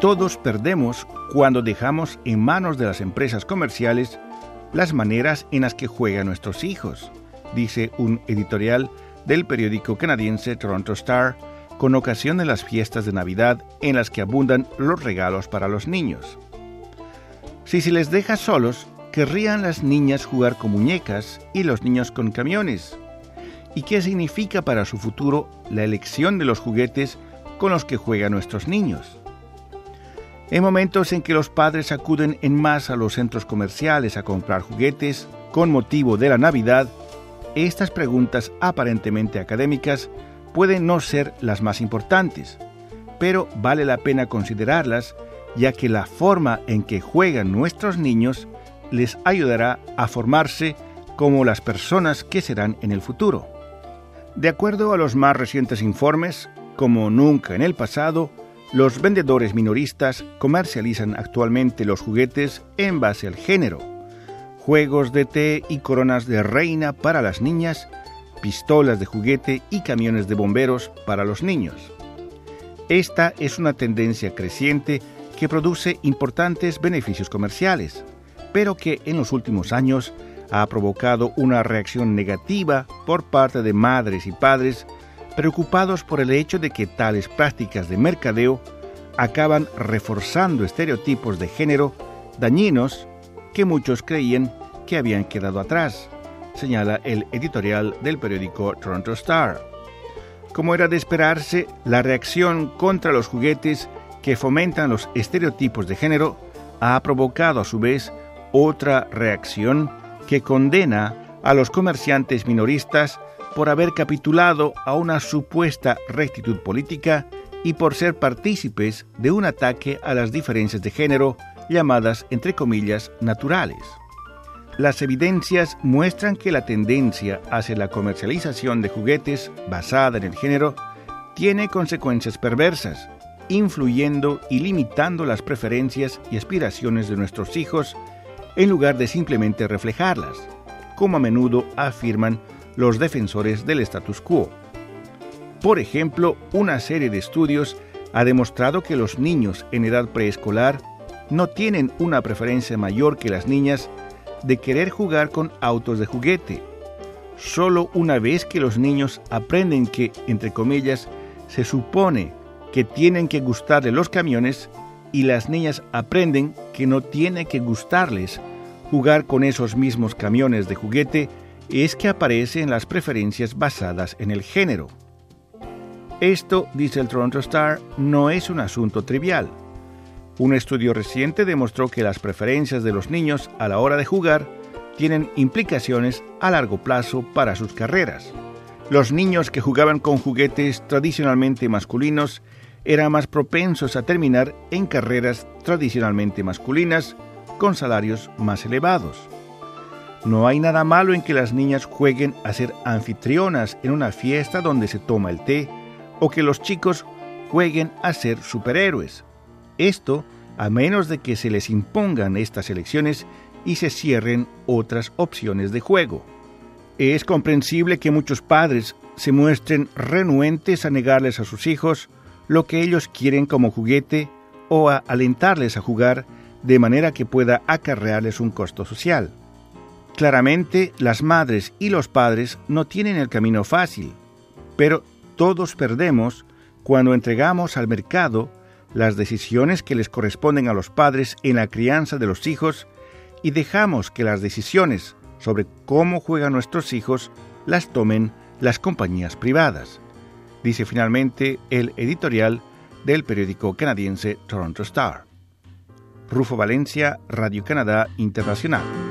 todos perdemos cuando dejamos en manos de las empresas comerciales las maneras en las que juegan nuestros hijos, dice un editorial del periódico canadiense Toronto Star con ocasión de las fiestas de Navidad en las que abundan los regalos para los niños. Si se les deja solos, querrían las niñas jugar con muñecas y los niños con camiones. ¿Y qué significa para su futuro la elección de los juguetes con los que juegan nuestros niños? En momentos en que los padres acuden en masa a los centros comerciales a comprar juguetes con motivo de la Navidad, estas preguntas aparentemente académicas pueden no ser las más importantes, pero vale la pena considerarlas ya que la forma en que juegan nuestros niños les ayudará a formarse como las personas que serán en el futuro. De acuerdo a los más recientes informes, como nunca en el pasado, los vendedores minoristas comercializan actualmente los juguetes en base al género. Juegos de té y coronas de reina para las niñas, pistolas de juguete y camiones de bomberos para los niños. Esta es una tendencia creciente que produce importantes beneficios comerciales, pero que en los últimos años ha provocado una reacción negativa por parte de madres y padres preocupados por el hecho de que tales prácticas de mercadeo acaban reforzando estereotipos de género dañinos que muchos creían que habían quedado atrás, señala el editorial del periódico Toronto Star. Como era de esperarse, la reacción contra los juguetes que fomentan los estereotipos de género ha provocado a su vez otra reacción que condena a los comerciantes minoristas por haber capitulado a una supuesta rectitud política y por ser partícipes de un ataque a las diferencias de género llamadas, entre comillas, naturales. Las evidencias muestran que la tendencia hacia la comercialización de juguetes basada en el género tiene consecuencias perversas, influyendo y limitando las preferencias y aspiraciones de nuestros hijos en lugar de simplemente reflejarlas, como a menudo afirman los defensores del status quo. Por ejemplo, una serie de estudios ha demostrado que los niños en edad preescolar no tienen una preferencia mayor que las niñas de querer jugar con autos de juguete. Solo una vez que los niños aprenden que, entre comillas, se supone que tienen que gustarle los camiones y las niñas aprenden que no tiene que gustarles jugar con esos mismos camiones de juguete, es que aparecen las preferencias basadas en el género. Esto, dice el Toronto Star, no es un asunto trivial. Un estudio reciente demostró que las preferencias de los niños a la hora de jugar tienen implicaciones a largo plazo para sus carreras. Los niños que jugaban con juguetes tradicionalmente masculinos eran más propensos a terminar en carreras tradicionalmente masculinas con salarios más elevados. No hay nada malo en que las niñas jueguen a ser anfitrionas en una fiesta donde se toma el té o que los chicos jueguen a ser superhéroes. Esto a menos de que se les impongan estas elecciones y se cierren otras opciones de juego. Es comprensible que muchos padres se muestren renuentes a negarles a sus hijos lo que ellos quieren como juguete o a alentarles a jugar de manera que pueda acarrearles un costo social. Claramente, las madres y los padres no tienen el camino fácil, pero todos perdemos cuando entregamos al mercado las decisiones que les corresponden a los padres en la crianza de los hijos y dejamos que las decisiones sobre cómo juegan nuestros hijos las tomen las compañías privadas, dice finalmente el editorial del periódico canadiense Toronto Star. Rufo Valencia, Radio Canadá Internacional.